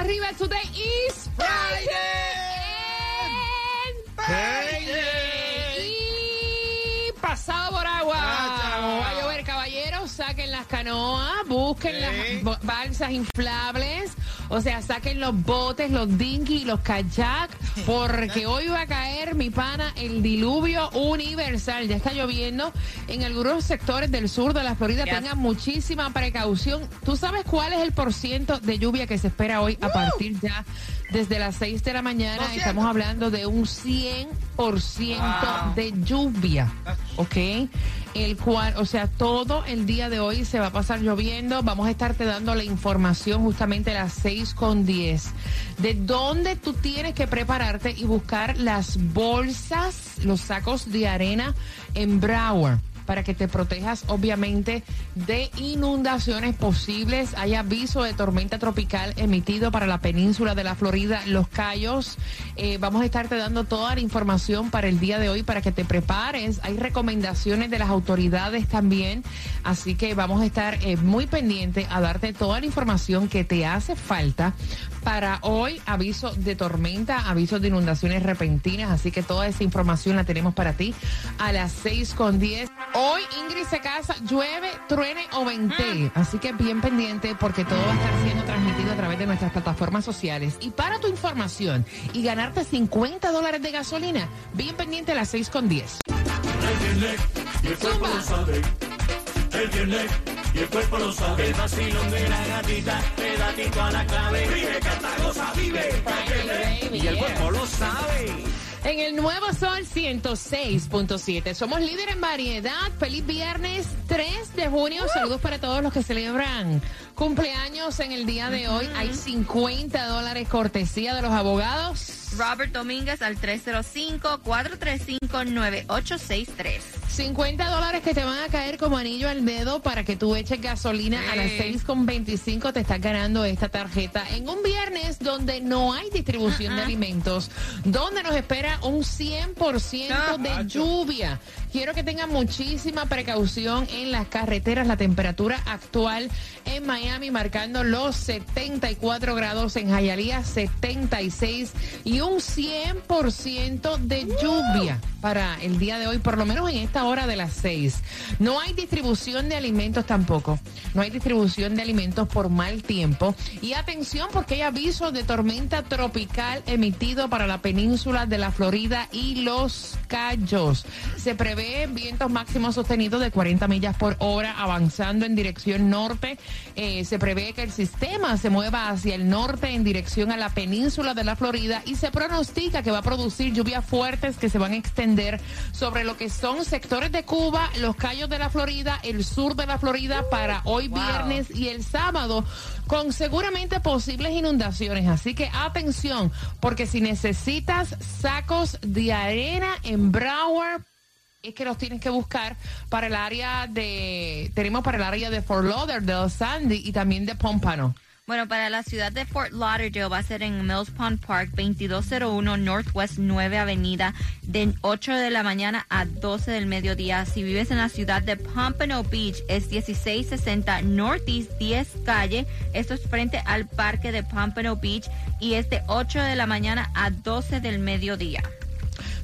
arriba. Today is Friday. Y pasado por agua. Va a llover, caballeros. Saquen las canoas, busquen las balsas inflables. O sea, saquen los botes, los dinghy, los kayak, porque hoy va a caer, mi pana, el diluvio universal. Ya está lloviendo en algunos sectores del sur de la Florida. Yes. Tengan muchísima precaución. ¿Tú sabes cuál es el porciento de lluvia que se espera hoy a partir ya desde las 6 de la mañana? Estamos hablando de un 100% de lluvia, ¿ok? El cual, o sea, todo el día de hoy se va a pasar lloviendo. Vamos a estarte dando la información justamente a las 6 con 10 de dónde tú tienes que prepararte y buscar las bolsas, los sacos de arena en Broward para que te protejas obviamente de inundaciones posibles. Hay aviso de tormenta tropical emitido para la península de la Florida, Los Cayos. Eh, vamos a estarte dando toda la información para el día de hoy para que te prepares. Hay recomendaciones de las autoridades también, así que vamos a estar eh, muy pendientes a darte toda la información que te hace falta para hoy. Aviso de tormenta, aviso de inundaciones repentinas, así que toda esa información la tenemos para ti a las 6 con 10. Hoy Ingrid se casa, llueve, truene o ventee. Así que bien pendiente porque todo va a estar siendo transmitido a través de nuestras plataformas sociales. Y para tu información y ganarte 50 dólares de gasolina, bien pendiente a las 6 con 10. y el cuerpo lo sabe. El viernes y el cuerpo lo sabe. El vacilón de la gatita, pedatito a la clave. Vive, canta, goza, vive. Y el cuerpo lo sabe. En el nuevo Sol 106.7. Somos líder en variedad. Feliz viernes 3 de junio. Saludos para todos los que celebran cumpleaños en el día de hoy. Hay 50 dólares cortesía de los abogados. Robert Domínguez al 305-435-9863. 50 dólares que te van a caer como anillo al dedo para que tú eches gasolina a las Sí. 6.25 te estás ganando esta tarjeta en un viernes donde no hay distribución de alimentos, donde nos espera un 100% de lluvia. Quiero que tengan muchísima precaución en las carreteras, la temperatura actual en Miami marcando los 74 grados, en Hialeah 76 y un 100% de lluvia para el día de hoy, por lo menos en esta hora de las 6. No hay distribución de alimentos tampoco. No hay distribución de alimentos por mal tiempo. Y atención porque hay aviso de tormenta tropical emitido para la península de la Florida y los Cayos. Se prevé vientos máximos sostenidos de 40 millas por hora avanzando en dirección norte. Eh, se prevé que el sistema se mueva hacia el norte en dirección a la península de la Florida y se pronostica que va a producir lluvias fuertes que se van a extender sobre lo que son sectores de Cuba, los Cayos de la Florida, el sur de la Florida para hoy viernes y el sábado con seguramente posibles inundaciones. Así que atención, porque si necesitas sacos de arena en Broward, es que los tienes que buscar para el área de, tenemos para el área de Fort Lauderdale, Sandy y también de Pompano. Bueno, para la ciudad de Fort Lauderdale va a ser en Mills Pond Park, 2201 Northwest 9 Avenida, de 8 de la mañana a 12 del mediodía. Si vives en la ciudad de Pompano Beach, es 1660 Northeast 10 Calle. Esto es frente al parque de Pompano Beach y es de 8 de la mañana a 12 del mediodía.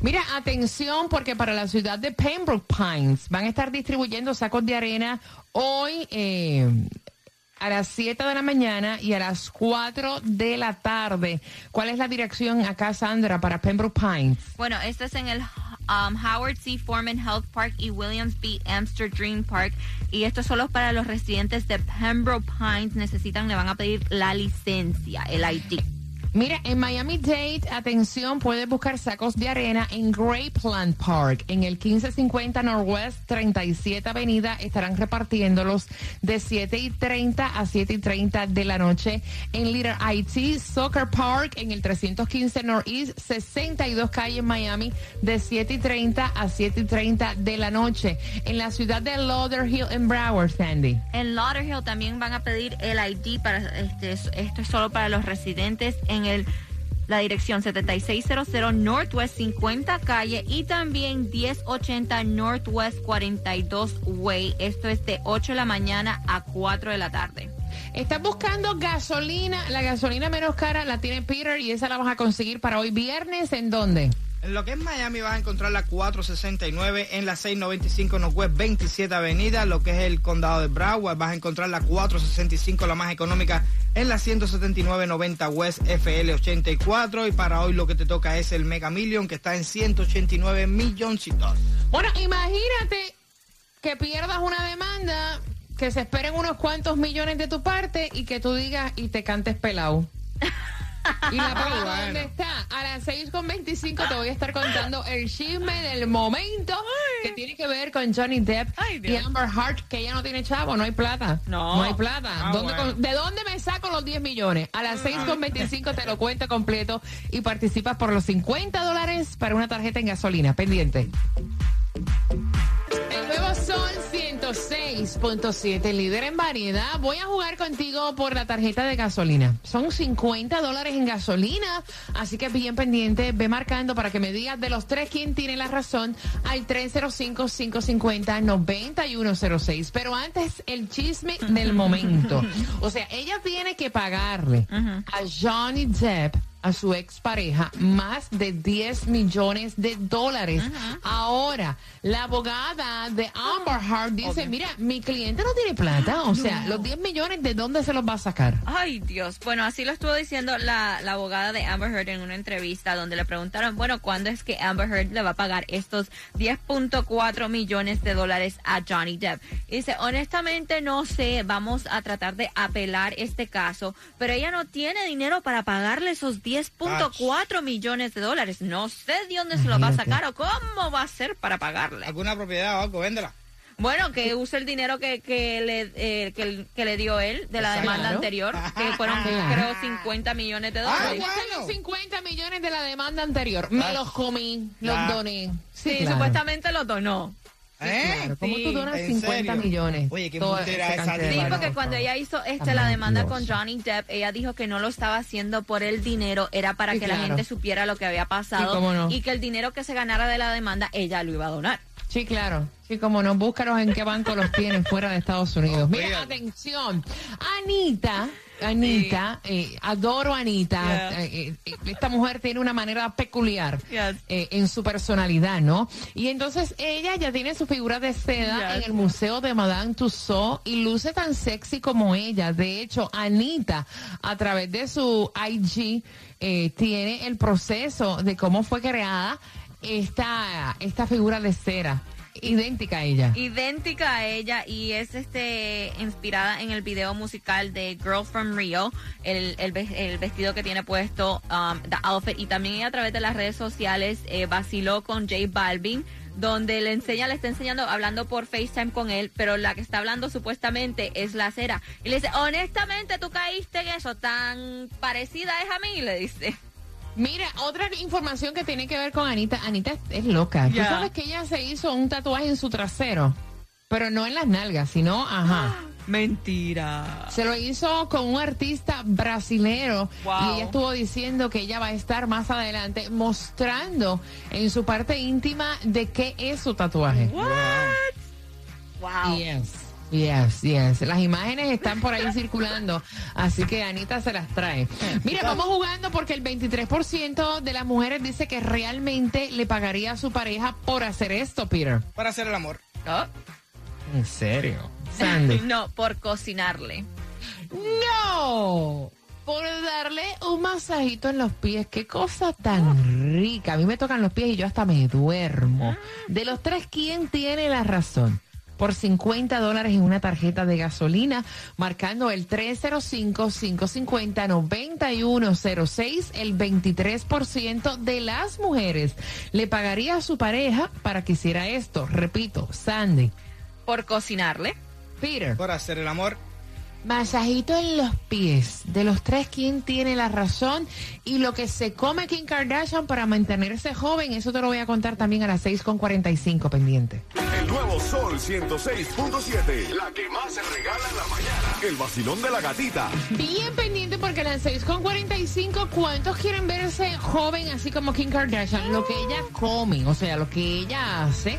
Mira, atención, porque para la ciudad de Pembroke Pines van a estar distribuyendo sacos de arena hoy eh, a las 7 de la mañana y a las 4 de la tarde. ¿Cuál es la dirección acá, Sandra, para Pembroke Pines? Bueno, esto es en el um, Howard C. Foreman Health Park y Williams B. Amster Dream Park. Y esto es solo para los residentes de Pembroke Pines. Necesitan, le van a pedir la licencia, el ID. Mira, en Miami Dade, atención, puedes buscar sacos de arena en Grapeland Park, en el 1550 Northwest 37 Avenida. Estarán repartiéndolos de 7 y 30 a 7 y 30 de la noche. En Little IT Soccer Park, en el 315 Northeast 62 Calle en Miami, de 7 y 30 a 7 y 30 de la noche. En la ciudad de Lauderhill en Broward, Sandy. En Lauderhill también van a pedir el ID para este, esto es solo para los residentes en el la dirección 7600 Northwest 50 Calle y también 1080 Northwest 42 Way. Esto es de 8 de la mañana a 4 de la tarde. Estás buscando gasolina, la gasolina menos cara la tiene Peter y esa la vas a conseguir para hoy viernes. ¿En dónde? En lo que es Miami vas a encontrar la 469 en la 695 Northwest 27 Avenida. Lo que es el condado de Broward vas a encontrar la 465 la más económica en la 179.90 West FL 84 y para hoy lo que te toca es el Mega Million que está en 189 milloncitos. Bueno, imagínate que pierdas una demanda, que se esperen unos cuantos millones de tu parte y que tú digas y te cantes pelado. ¿Y la palabra dónde está? A las 6.25 te voy a estar contando el chisme del momento que tiene que ver con Johnny Depp y Amber Hart, que ella no tiene chavo, no hay plata. No. No hay plata. Ah, ¿De dónde me saco los 10 millones? A las 6.25 te lo cuento completo y participas por los 50 dólares para una tarjeta en gasolina. Pendiente. El nuevo Sol 106.7, líder en variedad. Voy a jugar contigo por la tarjeta de gasolina. Son 50 dólares en gasolina, así que bien pendiente, ve marcando para que me digas de los tres quién tiene la razón al 305-550-9106. Pero antes, el chisme del momento. O sea, ella tiene que pagarle a Johnny Depp a su expareja más de 10 millones de dólares. Ahora, la abogada de Amber Heard dice, mira, mi cliente no tiene plata, o sea, los 10 millones, ¿de dónde se los va a sacar? Ay, Dios. Bueno, así lo estuvo diciendo la, la abogada de Amber Heard en una entrevista donde le preguntaron, bueno, ¿cuándo es que Amber Heard le va a pagar estos 10.4 millones de dólares a Johnny Depp? dice, honestamente no sé, vamos a tratar de apelar este caso, pero ella no tiene dinero para pagarle esos 10 10.4 millones de dólares. No sé de dónde se lo va a sacar o cómo va a ser para pagarle. ¿Alguna propiedad o algo? Véndela. Bueno, que use el dinero que, que, le, eh, que, le dio él de la demanda anterior, que fueron creo 50 millones de dólares. Ah, 50 millones de la demanda anterior. Me los comí, los doné. Sí, supuestamente los donó. ¿Eh? ¿Cómo tú donas 50 millones? Oye, qué esa Sí, porque cuando ella hizo este, la demanda con Johnny Depp, ella dijo que no lo estaba haciendo por el dinero, era para que la gente supiera lo que había pasado y que el dinero que se ganara de la demanda, ella lo iba a donar. Sí, claro. Sí, como no, búscalos en qué banco los tienen fuera de Estados Unidos. Mira, atención. Anita, Anita, eh, adoro a Anita. Eh, eh, esta mujer tiene una manera peculiar en su personalidad, ¿no? Y entonces ella ya tiene su figura de seda en el Museo de Madame Tussauds y luce tan sexy como ella. De hecho, Anita, a través de su IG, tiene el proceso de cómo fue creada esta, esta figura de cera. Idéntica a ella. Idéntica a ella y es este inspirada en el video musical de Girl from Rio, el, el, vestido que tiene puesto, um, the outfit, y también a través de las redes sociales eh, vaciló con J Balvin donde le enseña, le está enseñando, hablando por FaceTime con él, pero la que está hablando supuestamente es la cera. Y le dice, honestamente, tú caíste en eso, tan parecida es a mí, le dice. Mira, otra información que tiene que ver con Anita. Anita es, loca. Tú sabes que ella se hizo un tatuaje en su trasero, pero no en las nalgas, sino, ajá. Mentira. Se lo hizo con un artista brasilero y ella estuvo diciendo que ella va a estar más adelante mostrando en su parte íntima de qué es su tatuaje. What? Wow. Yes. Yes, yes. Las imágenes están por ahí circulando, así que Anita se las trae. Mira, vamos jugando porque el 23% de las mujeres dice que realmente le pagaría a su pareja por hacer esto, Peter. Para hacer el amor. Oh. ¿En serio? Sandy. no, por cocinarle. No por darle un masajito en los pies. Qué cosa tan rica. A mí me tocan los pies y yo hasta me duermo. De los tres, ¿quién tiene la razón? Por 50 dólares en una tarjeta de gasolina, marcando el 305-550-9106. El 23% de las mujeres le pagaría a su pareja para que hiciera esto. Repito, Sandy. Por cocinarle. Peter. Por hacer el amor. Masajito en los pies. De los tres, ¿quién tiene la razón? Y lo que se come Kim Kardashian para mantenerse joven, eso te lo voy a contar también a las 6.45 pendiente. El nuevo Sol 106.7. La que más se regala en la mañana. El vacilón de la gatita. Bien pendiente porque a las 6.45, ¿cuántos quieren verse joven así como Kim Kardashian? Lo que ella come, o sea, lo que ella hace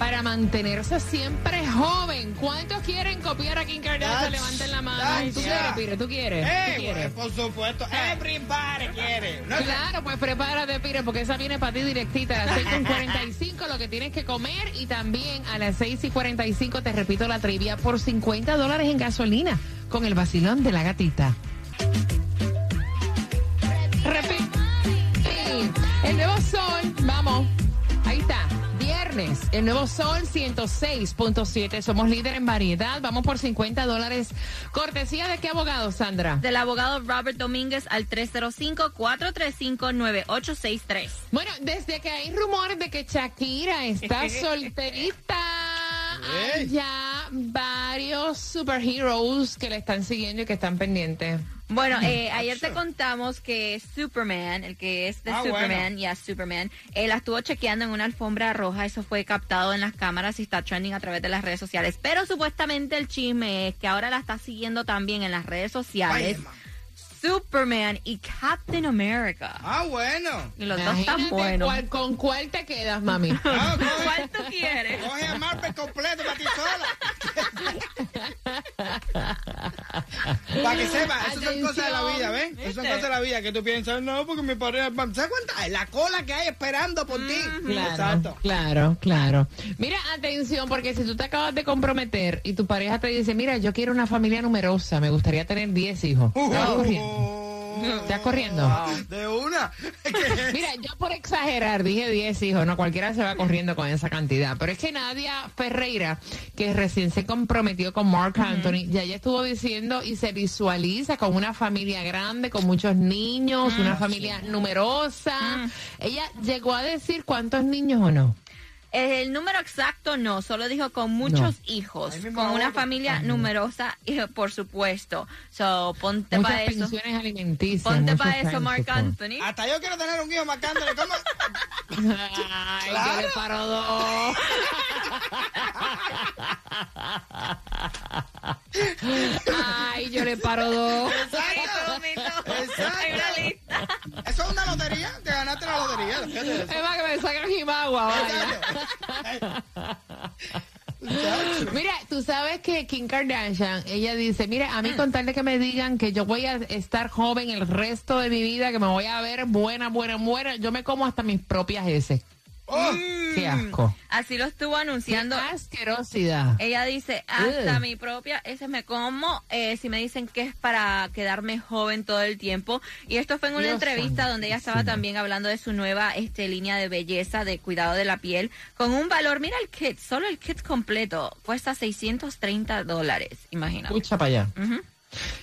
para mantenerse siempre joven. ¿Cuántos quieren copiar a Kim Kardashian? Levanten la mano. ¿Tú quieres, Pire? ¿Tú quieres? Eh, ¿Tú quieres? por supuesto. Everybody quiere. No, Claro, pues prepárate, Pire, porque esa viene para ti directita a las 6.45, lo que tienes que comer. Y también a las 6.45, te repito la trivia, por 50 dólares en gasolina, con el vacilón de la gatita. Repito. El nuevo sol, vamos. El nuevo sol 106.7. Somos líder en variedad. Vamos por 50 dólares. Cortesía de qué abogado, Sandra? Del abogado Robert Domínguez al 305-435-9863. Bueno, desde que hay rumores de que Shakira está solterita, ya varios superheroes que le están siguiendo y que están pendientes. Bueno, eh, ayer te contamos que Superman, el que es de Ah, Superman, bueno. ya Superman, él la estuvo chequeando en una alfombra roja, eso fue captado en las cámaras y está trending a través de las redes sociales. Pero supuestamente el chisme es que ahora la está siguiendo también en las redes sociales Vaya. Superman y Captain America. Ah, bueno. Y los dos están Imagínate buenos. cuál- ¿Con cuál te quedas, mami? Ah, coge- ¿Cuál tú quieres? Coge a Marvel completo para ti sola. para que sepa, eso son cosas de la vida, ¿ven? Eso son cosas de la vida que tú piensas, no, porque mi pareja. ¿Sabes cuánta? La cola que hay esperando por ti. Claro, Exacto. claro, claro. Mira, atención, porque si tú te acabas de comprometer y tu pareja te dice, mira, yo quiero una familia numerosa, me gustaría tener 10 hijos. ¿Te vas corriendo? De una. Mira, yo por exagerar dije 10 hijos, no cualquiera se va corriendo con esa cantidad, pero es que Nadia Ferreira, que recién se comprometió con Mark Anthony, ya ella estuvo diciendo y se visualiza con una familia grande, con muchos niños, una familia numerosa. Ella llegó a decir cuántos niños o no. Eh, El número exacto no, solo dijo con muchos No. hijos, con una familia numerosa, y, por supuesto. So, ponte para eso. pensiones alimenticias. Ponte para eso, Mark. Anthony. Hasta yo quiero tener un hijo marcándole. ¿Cómo? Ay, Claro. yo le paro dos. Ay, yo le paro dos. Exacto. Exacto. Hay una lista. Eso es una lotería. Te ganaste la lotería. Es más que me sacan Jimagua, vaya. Mira, tú sabes que Kim Kardashian, ella dice, mira, a mí con tal de que me digan que yo voy a estar joven el resto de mi vida, que me voy a ver buena, buena, buena, yo me como hasta mis propias heces. Oh, Qué asco. Así lo estuvo Qué anunciando. asquerosidad. Ella dice, hasta Ugh. mi propia, ese me como, eh, si me dicen que es para quedarme joven todo el tiempo. Y esto fue en una Dios entrevista donde ella estaba también hablando de su nueva este, línea de belleza, de cuidado de la piel, con un valor, mira el kit, solo el kit completo cuesta 630 dólares, imagínate. Escucha para allá. Ujú.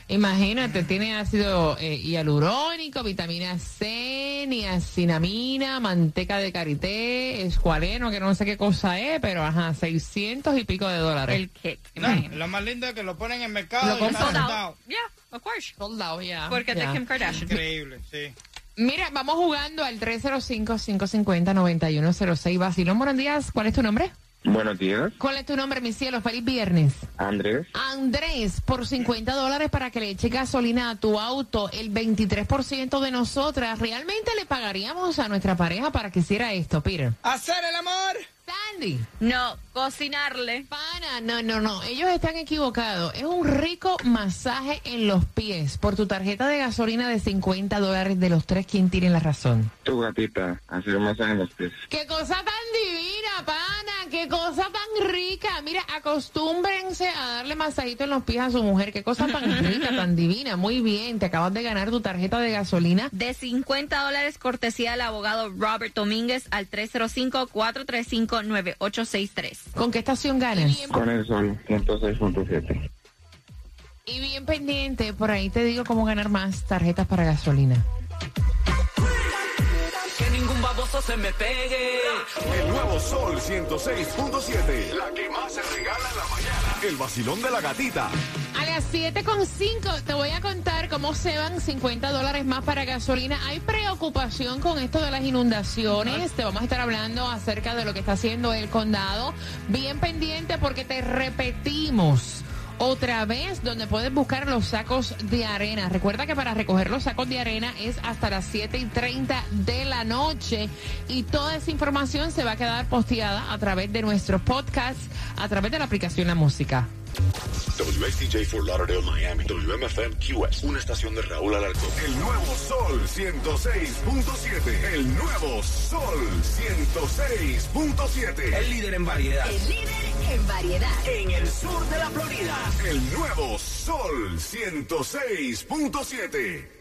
Imagínate, tiene ácido eh, hialurónico, vitamina C, niacinamina, manteca de karité, escualeno, que no sé qué cosa es, pero ajá, 600 y pico de dólares. El kit, no, lo más lindo es que lo ponen en el mercado. Lo y está Sold sentado. out. Yeah, of course. Soldado, ya. Porque es de. Kim Kardashian. Increíble, sí. Mira, vamos jugando al 305-550-9106. Basilón, buenos días. ¿Cuál es tu nombre? Buenos días, ¿Cuál es tu nombre, mi cielo? Feliz viernes. Andrés. Andrés, por 50 dólares para que le eche gasolina a tu auto, el 23% de nosotras, ¿realmente le pagaríamos a nuestra pareja para que hiciera esto, Peter? Hacer el amor. Sandy. No, cocinarle. Pana, no, no, no, ellos están equivocados. Es un rico masaje en los pies por tu tarjeta de gasolina de 50 dólares de los tres, ¿quién tiene la razón? Tu gatita, hacer un masaje en los pies. ¡Qué cosa tan divina, pana! Qué cosa tan rica. Mira, acostúmbrense a darle masajito en los pies a su mujer. Qué cosa tan rica, tan divina. Muy bien, te acabas de ganar tu tarjeta de gasolina. De 50 dólares cortesía del abogado Robert Domínguez al 305-435-9863. ¿Con qué estación ganas? Con el sol, 106.7. Y bien pendiente, por ahí te digo cómo ganar más tarjetas para gasolina. Se me pegue. El nuevo Sol 106.7. La que más se regala en la mañana. El vacilón de la gatita. A las 7.5 te voy a contar cómo se van 50 dólares más para gasolina. Hay preocupación con esto de las inundaciones. Te vamos a estar hablando acerca de lo que está haciendo el condado. Bien pendiente porque te repetimos. Otra vez, donde puedes buscar los sacos de arena. Recuerda que para recoger los sacos de arena es hasta las 7 y 30 de la noche. Y toda esa información se va a quedar posteada a través de nuestro podcast, a través de la aplicación La Música. WSTJ for Lauderdale, Miami. WMFM QS. Una estación de Raúl Alarcón. El nuevo Sol 106.7. El nuevo Sol 106.7. El líder en variedad. El líder en variedad. En el sur de la Florida. El nuevo Sol 106.7.